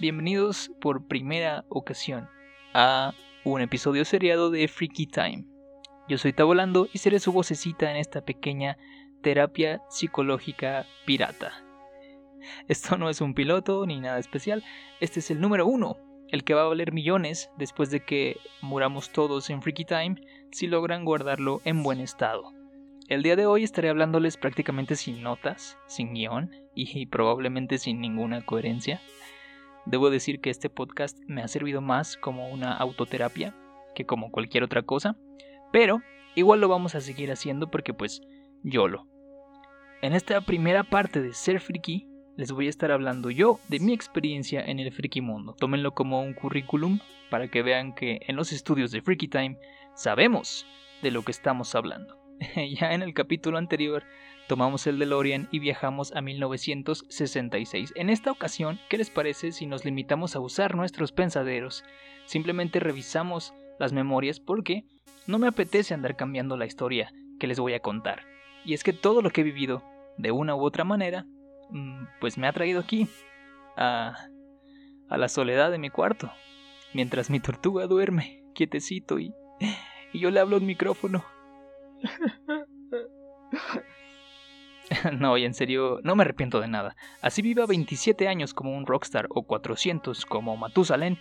bienvenidos por primera ocasión a un episodio seriado de Freaky Time. Yo soy Tabolando y seré su vocecita en esta pequeña terapia psicológica pirata. Esto no es un piloto ni nada especial, este es el número uno, el que va a valer millones después de que muramos todos en Freaky Time si logran guardarlo en buen estado. El día de hoy estaré hablándoles prácticamente sin notas, sin guion y probablemente sin ninguna coherencia. Debo decir que este podcast me ha servido más como una autoterapia que como cualquier otra cosa, pero igual lo vamos a seguir haciendo porque pues yo lo. En esta primera parte de Ser Friki les voy a estar hablando yo de mi experiencia en el friki mundo. Tómenlo como un currículum para que vean que en los estudios de Freaky Time sabemos de lo que estamos hablando. ya en el capítulo anterior tomamos el DeLorean y viajamos a 1966. En esta ocasión, ¿qué les parece si nos limitamos a usar nuestros pensaderos? Simplemente revisamos las memorias porque no me apetece andar cambiando la historia que les voy a contar. Y es que todo lo que he vivido, de una u otra manera, mm, pues me ha traído aquí, a, a la soledad de mi cuarto, mientras mi tortuga duerme, quietecito y, y yo le hablo al micrófono. no, y en serio, no me arrepiento de nada. Así viva 27 años como un rockstar o 400 como Matusalén,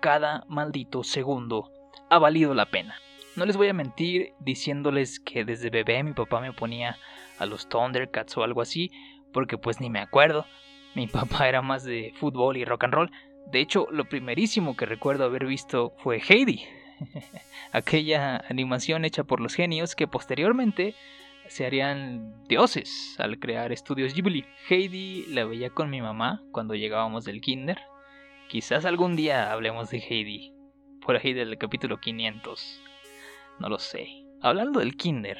cada maldito segundo ha valido la pena. No les voy a mentir diciéndoles que desde bebé mi papá me ponía a los Thundercats o algo así, porque pues ni me acuerdo. Mi papá era más de fútbol y rock and roll. De hecho, lo primerísimo que recuerdo haber visto fue Heidi, aquella animación hecha por los genios que posteriormente se harían dioses al crear estudios Ghibli. Heidi la veía con mi mamá cuando llegábamos del kinder. Quizás algún día hablemos de Heidi, por ahí del capítulo 500. No lo sé. Hablando del kinder,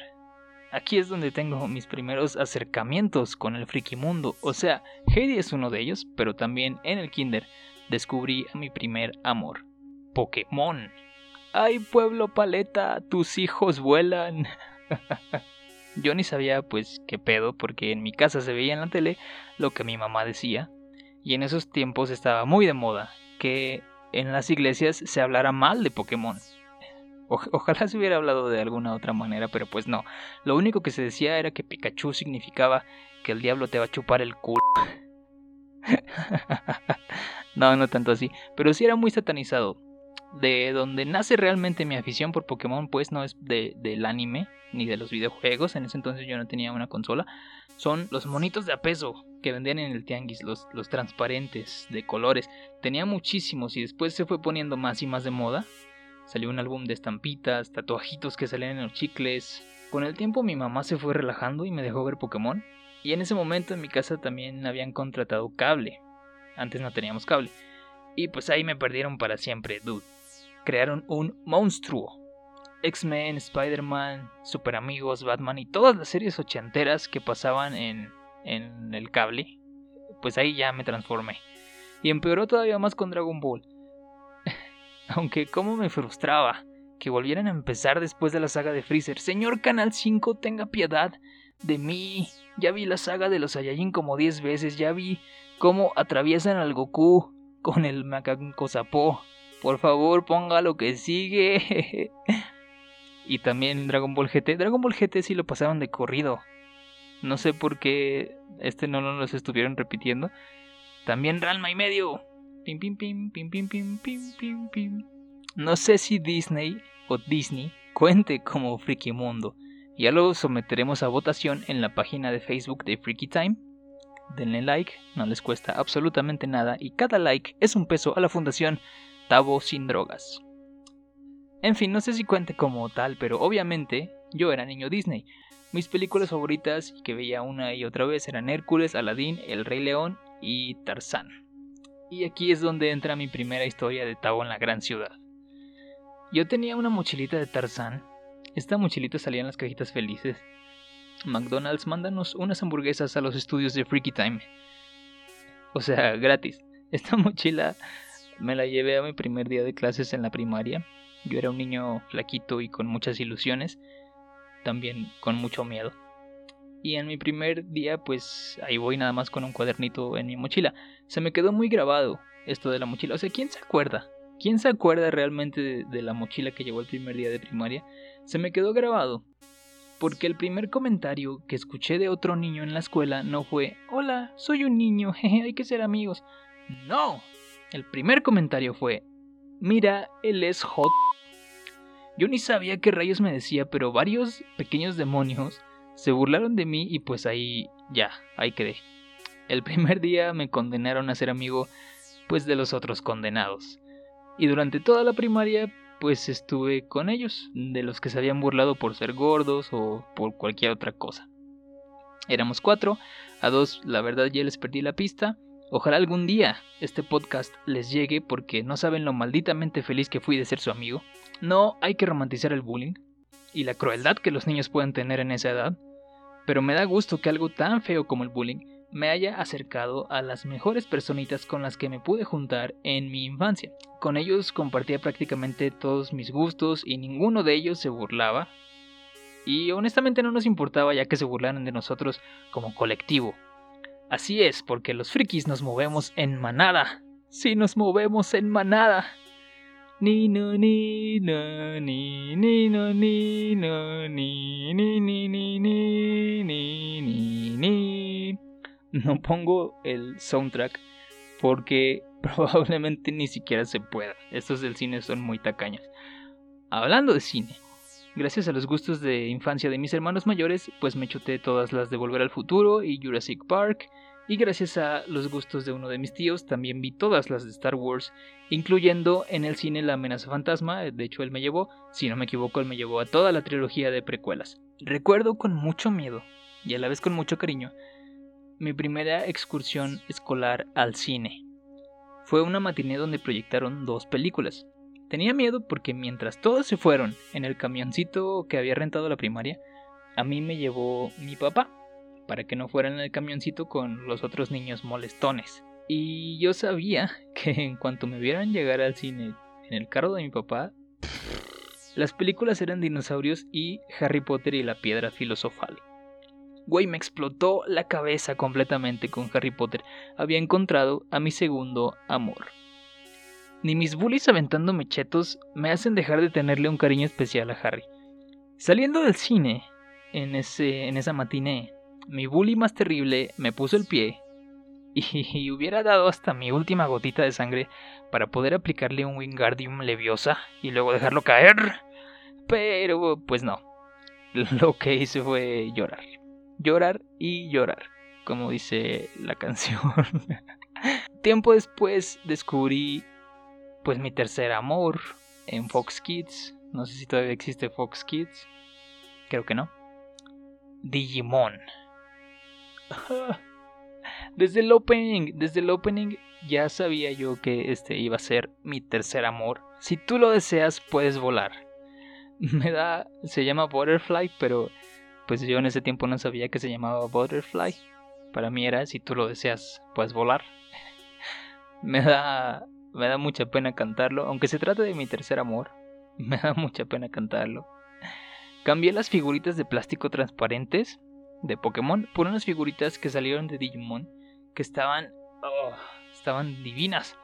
aquí es donde tengo mis primeros acercamientos con el friki mundo. O sea, Heidi es uno de ellos, pero también en el kinder descubrí a mi primer amor, Pokémon. ¡Ay, pueblo paleta! ¡Tus hijos vuelan! Yo ni sabía pues qué pedo porque en mi casa se veía en la tele lo que mi mamá decía y en esos tiempos estaba muy de moda que en las iglesias se hablara mal de Pokémon. ojalá se hubiera hablado de alguna otra manera, pero pues no. Lo único que se decía era que Pikachu significaba que el diablo te va a chupar el culo. no, no tanto así, pero sí era muy satanizado de donde nace realmente mi afición por Pokémon, pues no es de, del anime ni de los videojuegos. En ese entonces yo no tenía una consola. Son los monitos de a peso que vendían en el tianguis, los, los transparentes de colores. Tenía muchísimos y después se fue poniendo más y más de moda. Salió un álbum de estampitas, tatuajitos que salían en los chicles. Con el tiempo mi mamá se fue relajando y me dejó ver Pokémon. Y en ese momento en mi casa también habían contratado cable. Antes no teníamos cable. Y pues ahí me perdieron para siempre, dude crearon un monstruo. X-Men, Spider-Man, Super Amigos, Batman y todas las series ochenteras que pasaban en, en el cable, pues ahí ya me transformé. Y empeoró todavía más con Dragon Ball. Aunque como me frustraba que volvieran a empezar después de la saga de Freezer. Señor Canal 5, tenga piedad de mí. Ya vi la saga de los Saiyajin como 10 veces. Ya vi cómo atraviesan al Goku con el Macaco Zapó. Por favor, ponga lo que sigue. y también Dragon Ball GT. Dragon Ball GT sí lo pasaron de corrido. No sé por qué este no lo estuvieron repitiendo. También Ralma y medio. Pim pim pim pim pim pim pim pim pim. No sé si Disney o Disney cuente como Freaky Mundo. Ya lo someteremos a votación en la página de Facebook de Freaky Time. Denle like, no les cuesta absolutamente nada y cada like es un peso a la fundación sin drogas. En fin, no sé si cuente como tal, pero obviamente yo era niño Disney. Mis películas favoritas que veía una y otra vez eran Hércules, Aladdin, El Rey León y Tarzán. Y aquí es donde entra mi primera historia de Tavo en la gran ciudad. Yo tenía una mochilita de Tarzán. Esta mochilita salía en las cajitas felices. McDonald's, mándanos unas hamburguesas a los estudios de Freaky Time. O sea, gratis. Esta mochila me la llevé a mi primer día de clases en la primaria. Yo era un niño flaquito y con muchas ilusiones, también con mucho miedo. Y en mi primer día, pues ahí voy nada más con un cuadernito en mi mochila. Se me quedó muy grabado esto de la mochila. O sea, ¿quién se acuerda? ¿Quién se acuerda realmente de, de la mochila que llevó el primer día de primaria? Se me quedó grabado porque el primer comentario que escuché de otro niño en la escuela no fue, hola, soy un niño, jeje, hay que ser amigos. No, el primer comentario fue, mira, él es hot. Yo ni sabía qué rayos me decía, pero varios pequeños demonios se burlaron de mí y pues ahí ya, ahí quedé. El primer día me condenaron a ser amigo pues de los otros condenados. Y durante toda la primaria pues estuve con ellos, de los que se habían burlado por ser gordos o por cualquier otra cosa. Éramos cuatro, a dos la verdad ya les perdí la pista. Ojalá algún día este podcast les llegue porque no saben lo malditamente feliz que fui de ser su amigo. No hay que romantizar el bullying y la crueldad que los niños pueden tener en esa edad, pero me da gusto que algo tan feo como el bullying me haya acercado a las mejores personitas con las que me pude juntar en mi infancia. Con ellos compartía prácticamente todos mis gustos y ninguno de ellos se burlaba. Y honestamente no nos importaba ya que se burlaran de nosotros como colectivo. Así es, porque los frikis nos movemos en manada. Sí, nos movemos en manada. Ni no ni no ni ni no ni no ni ni ni ni ni ni ni no pongo el soundtrack porque probablemente ni siquiera se pueda. Estos del cine son muy tacaños. Hablando de cine, gracias a los gustos de infancia de mis hermanos mayores, pues me chuté todas las de Volver al Futuro y Jurassic Park. Y gracias a los gustos de uno de mis tíos, también vi todas las de Star Wars, incluyendo en el cine La amenaza fantasma, de hecho él me llevó, si no me equivoco, él me llevó a toda la trilogía de precuelas. Recuerdo con mucho miedo, y a la vez con mucho cariño, mi primera excursión escolar al cine. Fue una matiné donde proyectaron dos películas. Tenía miedo porque mientras todos se fueron en el camioncito que había rentado la primaria, a mí me llevó mi papá, para que no fuera en el camioncito con los otros niños molestones. Y yo sabía que en cuanto me vieran llegar al cine en el carro de mi papá, las películas eran dinosaurios y Harry Potter y la piedra filosofal. Güey, me explotó la cabeza completamente con Harry Potter. Había encontrado a mi segundo amor. Ni mis bullies aventando mechetos me hacen dejar de tenerle un cariño especial a Harry. Saliendo del cine, en, ese, en esa matiné, mi bully más terrible me puso el pie y, hubiera dado hasta mi última gotita de sangre para poder aplicarle un Wingardium Leviosa y luego dejarlo caer. Pero pues no. Lo que hice fue llorar llorar y llorar, como dice la canción. Tiempo después descubrí pues mi tercer amor en Fox Kids. No sé si todavía existe Fox Kids. Creo que no. Digimon. Desde el opening, desde el opening ya sabía yo que este iba a ser mi tercer amor. Si tú lo deseas, puedes volar. Me da, se llama Butterfly, pero pues yo en ese tiempo no sabía que se llamaba Butterfly. Para mí era, si tú lo deseas, puedes volar. me da me da mucha pena cantarlo, aunque se trata de mi tercer amor. Me da mucha pena cantarlo. Cambié las figuritas de plástico transparentes de Pokémon por unas figuritas que salieron de Digimon que estaban oh, estaban divinas.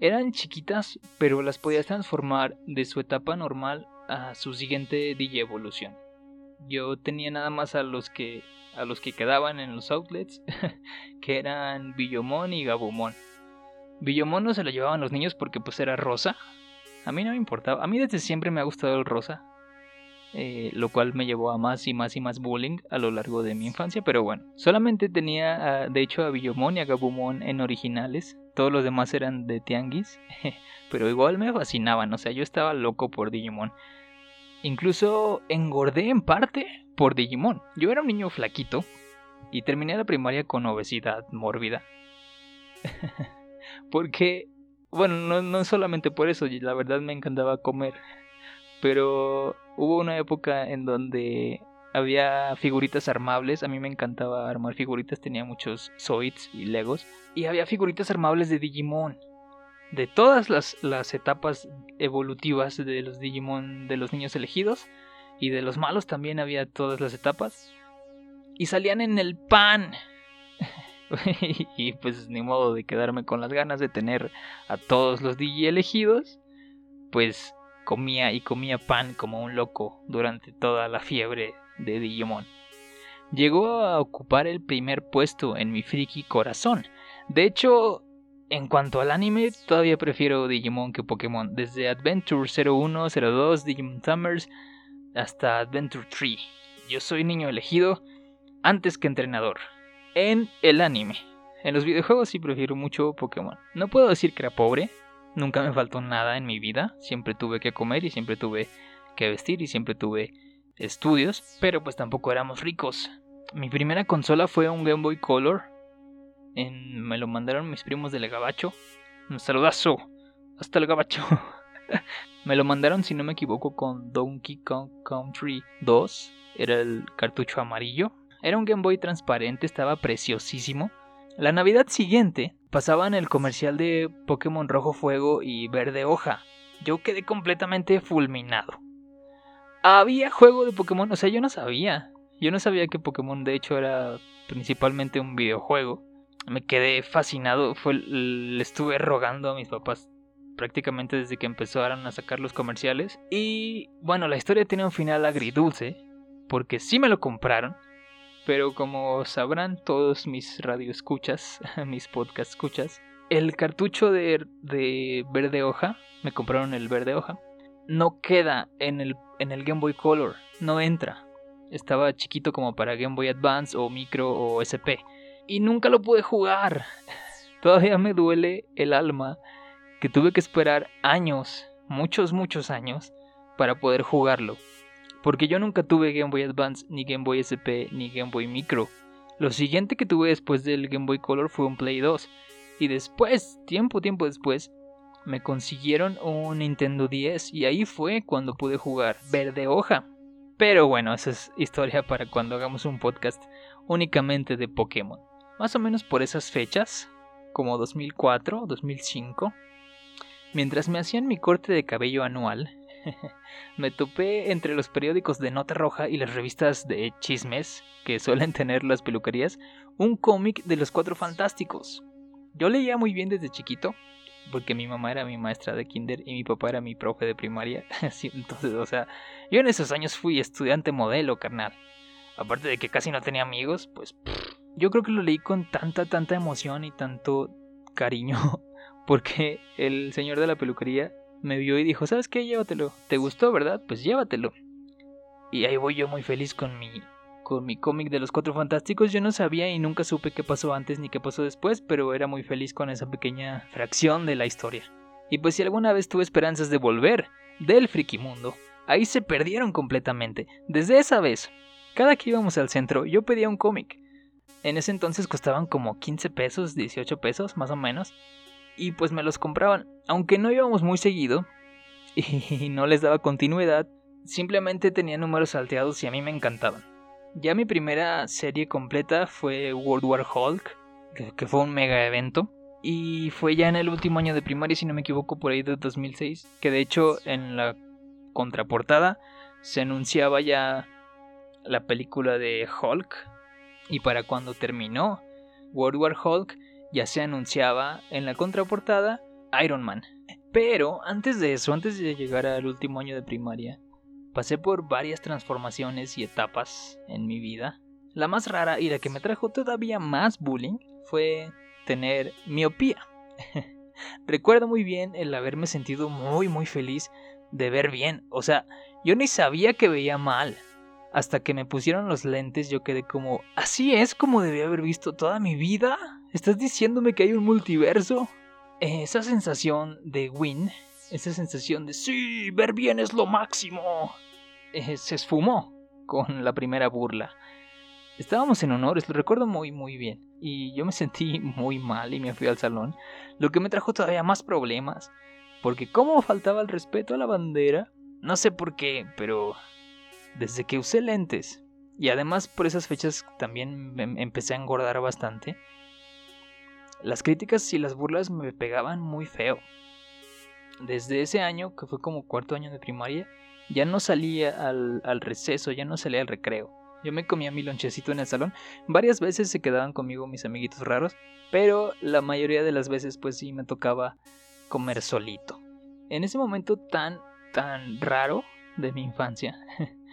Eran chiquitas, pero las podías transformar de su etapa normal a su siguiente Digievolución. Yo tenía nada más a los que a los que quedaban en los outlets, que eran Billomón y Gabumón. Billomón no se lo llevaban los niños porque pues era rosa. A mí no me importaba. A mí desde siempre me ha gustado el rosa. Eh, lo cual me llevó a más y más y más bullying a lo largo de mi infancia. Pero bueno, solamente tenía de hecho a Billomón y a Gabumón en originales. Todos los demás eran de Tianguis. pero igual me fascinaban. O sea, yo estaba loco por Digimon. Incluso engordé en parte por Digimon. Yo era un niño flaquito y terminé la primaria con obesidad mórbida. Porque, bueno, no, solamente por eso, la verdad me encantaba comer. Pero hubo una época en donde había figuritas armables. A mí me encantaba armar figuritas, tenía muchos Zoids y Legos. Y había figuritas armables de Digimon de todas las, las etapas evolutivas de los Digimon de los niños elegidos y de los malos también había todas las etapas y salían en el pan y pues ni modo de quedarme con las ganas de tener a todos los DJ elegidos, pues comía y comía pan como un loco durante toda la fiebre de Digimon. Llegó a ocupar el primer puesto en mi friki corazón. De hecho, en cuanto al anime, todavía prefiero Digimon que Pokémon. Desde Adventure 01, 02, Digimon Summers, hasta Adventure 3. Yo soy niño elegido antes que entrenador. En el anime. En los videojuegos sí prefiero mucho Pokémon. No puedo decir que era pobre. Nunca me faltó nada en mi vida. Siempre tuve que comer y siempre tuve que vestir y siempre tuve estudios. Pero pues tampoco éramos ricos. Mi primera consola fue un Game Boy Color. Me lo mandaron mis primos del Gabacho. Un saludazo. Hasta el Gabacho. me lo mandaron, si no me equivoco, con Donkey Kong Country 2. Era el cartucho amarillo. Era un Game Boy transparente, estaba preciosísimo. La Navidad siguiente pasaban el comercial de Pokémon Rojo Fuego y Verde Hoja. Yo quedé completamente fulminado. Había juego de Pokémon, o sea, yo no sabía. Yo no sabía que Pokémon de hecho era principalmente un videojuego. Me quedé fascinado, fue, le estuve rogando a mis papás prácticamente desde que empezaron a sacar los comerciales. Y bueno, la historia tiene un final agridulce, porque sí me lo compraron, pero como sabrán todos mis radioescuchas, mis podcast escuchas, el cartucho de, de verde hoja, me compraron el verde hoja, no queda en el, en el Game Boy Color, no entra. Estaba chiquito como para Game Boy Advance o Micro o SP. Y nunca lo pude jugar. Todavía me duele el alma que tuve que esperar años, muchos, muchos años, para poder jugarlo. Porque yo nunca tuve Game Boy Advance, ni Game Boy SP, ni Game Boy Micro. Lo siguiente que tuve después del Game Boy Color fue un Play 2. Y después, tiempo, tiempo después, me consiguieron un Nintendo 10 y ahí fue cuando pude jugar Verde Hoja. Pero bueno, esa es historia para cuando hagamos un podcast únicamente de Pokémon. Más o menos por esas fechas, como 2004, 2005, mientras me hacían mi corte de cabello anual, me topé entre los periódicos de Nota Roja y las revistas de chismes que suelen tener las peluquerías un cómic de los Cuatro Fantásticos. Yo leía muy bien desde chiquito, porque mi mamá era mi maestra de kinder y mi papá era mi profe de primaria. entonces, o sea, yo en esos años fui estudiante modelo, carnal. Aparte de que casi no tenía amigos, pues yo creo que lo leí con tanta, tanta emoción y tanto cariño, porque el señor de la peluquería me vio y dijo, ¿sabes qué? Llévatelo. ¿Te gustó, verdad? Pues llévatelo. Y ahí voy yo muy feliz con mi con mi cómic de los Cuatro Fantásticos. Yo no sabía y nunca supe qué pasó antes ni qué pasó después, pero era muy feliz con esa pequeña fracción de la historia. Y pues si alguna vez tuve esperanzas de volver del friki mundo, ahí se perdieron completamente. Desde esa vez, cada que íbamos al centro, yo pedía un cómic. En ese entonces costaban como 15 pesos, 18 pesos, más o menos y pues me los compraban. Aunque no íbamos muy seguido y no les daba continuidad, simplemente tenía números salteados y a mí me encantaban. Ya mi primera serie completa fue World War Hulk, que fue un mega evento. Y fue ya en el último año de primaria, si no me equivoco, por ahí de 2006, que de hecho en la contraportada se anunciaba ya la película de Hulk. Y para cuando terminó World War Hulk, ya se anunciaba en la contraportada Iron Man. Pero antes de eso, antes de llegar al último año de primaria, pasé por varias transformaciones y etapas en mi vida. La más rara y la que me trajo todavía más bullying fue tener miopía. Recuerdo muy bien el haberme sentido muy muy feliz de ver bien. O sea, yo ni sabía que veía mal. Hasta que me pusieron los lentes yo quedé como, así es como debía haber visto toda mi vida. ¿Estás diciéndome que hay un multiverso? Esa sensación de win, esa sensación de sí, ver bien es lo máximo, eh, se esfumó con la primera burla. Estábamos en honores, lo recuerdo muy muy bien, y yo me sentí muy mal y me fui al salón, lo que me trajo todavía más problemas, porque como faltaba el respeto a la bandera, no sé por qué, pero desde que usé lentes, y además por esas fechas también empecé a engordar bastante, las críticas y las burlas me pegaban muy feo. Desde ese año, que fue como cuarto año de primaria, ya no salía al, receso, ya no salía al recreo. Yo me comía mi lonchecito en el salón. Varias veces se quedaban conmigo mis amiguitos raros, pero la mayoría de las veces pues sí me tocaba comer solito. En ese momento tan, tan raro de mi infancia,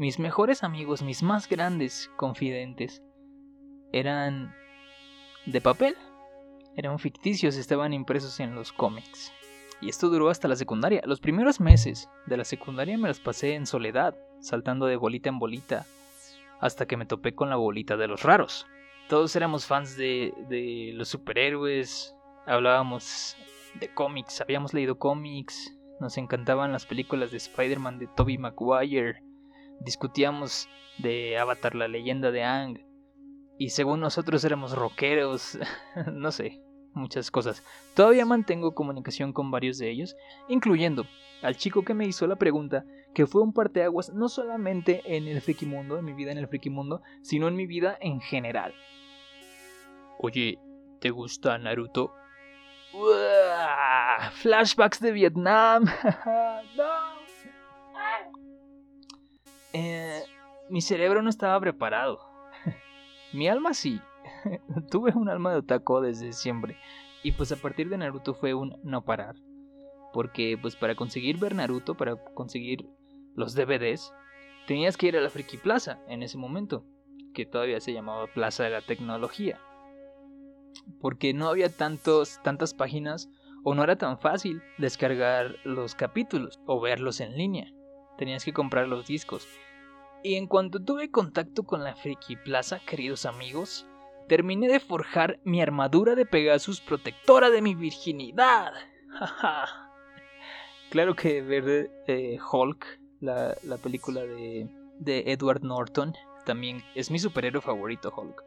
mis mejores amigos, mis más grandes confidentes, eran de papel. Eran ficticios, estaban impresos en los cómics. Y esto duró hasta la secundaria. Los primeros meses de la secundaria me los pasé en soledad, saltando de bolita en bolita, hasta que me topé con la bolita de los raros. Todos éramos fans de, de los superhéroes, hablábamos de cómics, habíamos leído cómics, nos encantaban las películas de Spider-Man de Tobey Maguire, discutíamos de Avatar la leyenda de Ang, y según nosotros éramos rockeros, no sé, muchas cosas. Todavía mantengo comunicación con varios de ellos, incluyendo al chico que me hizo la pregunta, que fue un parteaguas no solamente en el friki mundo, en mi vida en el friki mundo, sino en mi vida en general. Oye, ¿te gusta Naruto? flashbacks de Vietnam. no. Eh, mi cerebro no estaba preparado. mi alma sí. Tuve un alma de otaku desde siempre. Y pues a partir de Naruto fue un no parar. Porque pues para conseguir ver Naruto, para conseguir los DVDs, tenías que ir a la Friki Plaza en ese momento, que todavía se llamaba Plaza de la Tecnología. Porque no había tantos, tantas páginas o no era tan fácil descargar los capítulos o verlos en línea. Tenías que comprar los discos. Y en cuanto tuve contacto con la Friki Plaza, queridos amigos, terminé de forjar mi armadura de Pegasus protectora de mi virginidad. claro que ver eh, Hulk, la, película de, de Edward Norton, también es mi superhéroe favorito, Hulk.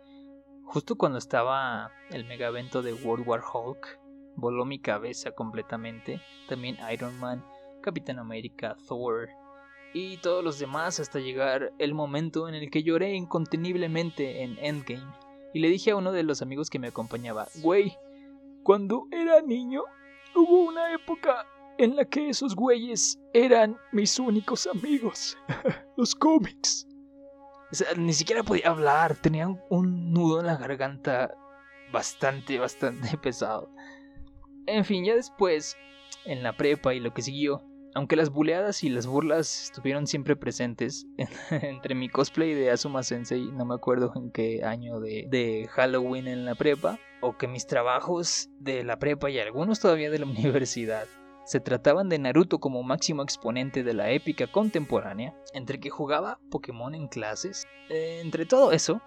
Justo cuando estaba el mega evento de World War Hulk, voló mi cabeza completamente. También Iron Man, Capitán América, Thor y todos los demás hasta llegar el momento en el que lloré inconteniblemente en Endgame y le dije a uno de los amigos que me acompañaba, güey, cuando era niño hubo una época en la que esos güeyes eran mis únicos amigos, los cómics. O sea, ni siquiera podía hablar, tenía un nudo en la garganta bastante, bastante pesado. En fin, ya después, en la prepa y lo que siguió, aunque las buleadas y las burlas estuvieron siempre presentes entre mi cosplay de Asuma Sensei, no me acuerdo en qué año de, de, Halloween en la prepa, o que mis trabajos de la prepa y algunos todavía de la universidad se trataban de Naruto como máximo exponente de la épica contemporánea, entre que jugaba Pokémon en clases, eh, entre todo eso,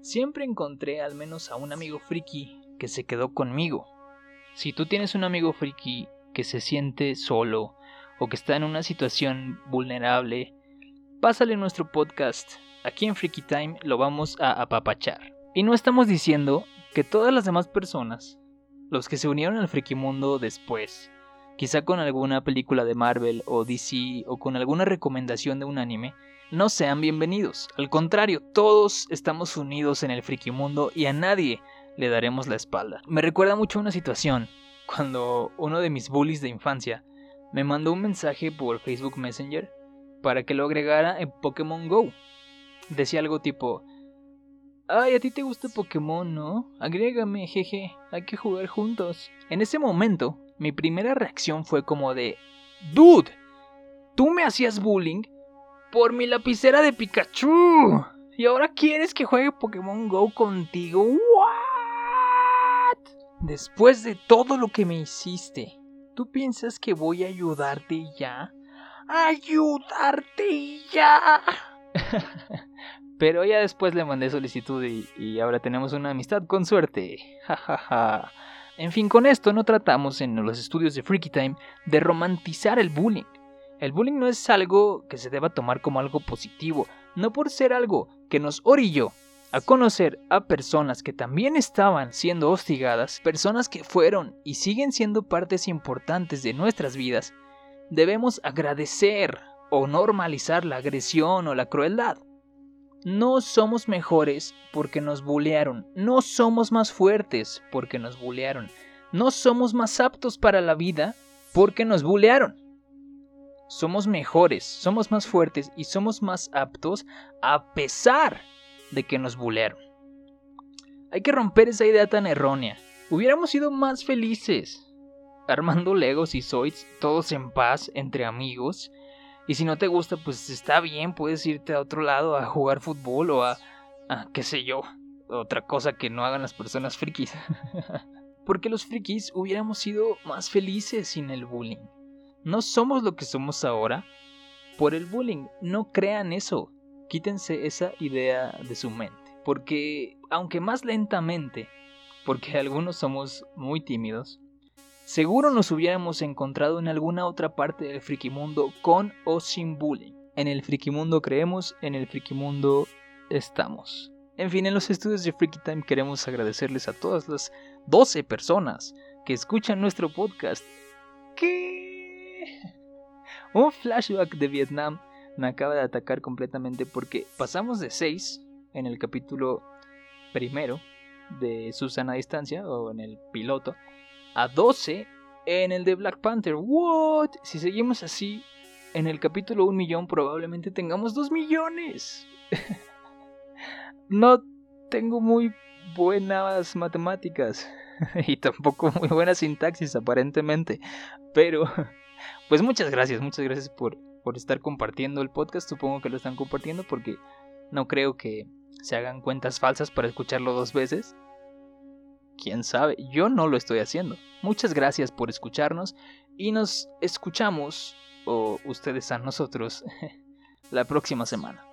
siempre encontré al menos a un amigo friki que se quedó conmigo. Si tú tienes un amigo friki que se siente solo, o que está en una situación vulnerable, pásale nuestro podcast. Aquí en Freaky Time lo vamos a apapachar. Y no estamos diciendo que todas las demás personas, los que se unieron al Freaky Mundo después, quizá con alguna película de Marvel o DC o con alguna recomendación de un anime, no sean bienvenidos. Al contrario, todos estamos unidos en el Freaky Mundo y a nadie le daremos la espalda. Me recuerda mucho una situación cuando uno de mis bullies de infancia me mandó un mensaje por Facebook Messenger para que lo agregara en Pokémon Go. Decía algo tipo, ay, a ti te gusta Pokémon, ¿no? Agrégame, jeje, hay que jugar juntos. En ese momento, mi primera reacción fue como de, dude, tú me hacías bullying por mi lapicera de Pikachu. Y ahora quieres que juegue Pokémon Go contigo. ¿What? Después de todo lo que me hiciste, ¿Tú piensas que voy a ayudarte ya? ¡Ayudarte ya! Pero ya después le mandé solicitud y, ahora tenemos una amistad con suerte. En fin, con esto no tratamos en los estudios de Freaky Time de romantizar el bullying. El bullying no es algo que se deba tomar como algo positivo, no por ser algo que nos orilló a conocer a personas que también estaban siendo hostigadas, personas que fueron y siguen siendo partes importantes de nuestras vidas, debemos agradecer o normalizar la agresión o la crueldad. No somos mejores porque nos bullearon, no somos más fuertes porque nos bullearon, no somos más aptos para la vida porque nos bullearon. somos mejores, somos más fuertes y somos más aptos a pesar de que nos bulearon. Hay que romper esa idea tan errónea. Hubiéramos sido más felices armando Legos y Zoids todos en paz entre amigos. Y si no te gusta, pues está bien, puedes irte a otro lado a jugar fútbol o a, a qué sé yo, otra cosa que no hagan las personas frikis. Porque los frikis hubiéramos sido más felices sin el bullying. No somos lo que somos ahora por el bullying. No crean eso. Quítense esa idea de su mente. Porque, aunque más lentamente, porque algunos somos muy tímidos, seguro nos hubiéramos encontrado en alguna otra parte del frikimundo con o sin bullying. En el frikimundo creemos, en el frikimundo estamos. En fin, en los estudios de Freaky Time queremos agradecerles a todas las 12 personas que escuchan nuestro podcast. ¿Qué? Un flashback de Vietnam me acaba de atacar completamente porque pasamos de 6 en el capítulo primero de Susana a Distancia o en el piloto a 12 en el de Black Panther. ¿What? Si seguimos así, en el capítulo 1 millón probablemente tengamos 2 millones. no tengo muy buenas matemáticas y tampoco muy buena sintaxis aparentemente. Pero, pues muchas gracias, muchas gracias por, por estar compartiendo el podcast. Supongo que lo están compartiendo porque no creo que se hagan cuentas falsas para escucharlo dos veces. Quién sabe, yo no lo estoy haciendo. Muchas gracias por escucharnos y nos escuchamos, o ustedes a nosotros, la próxima semana.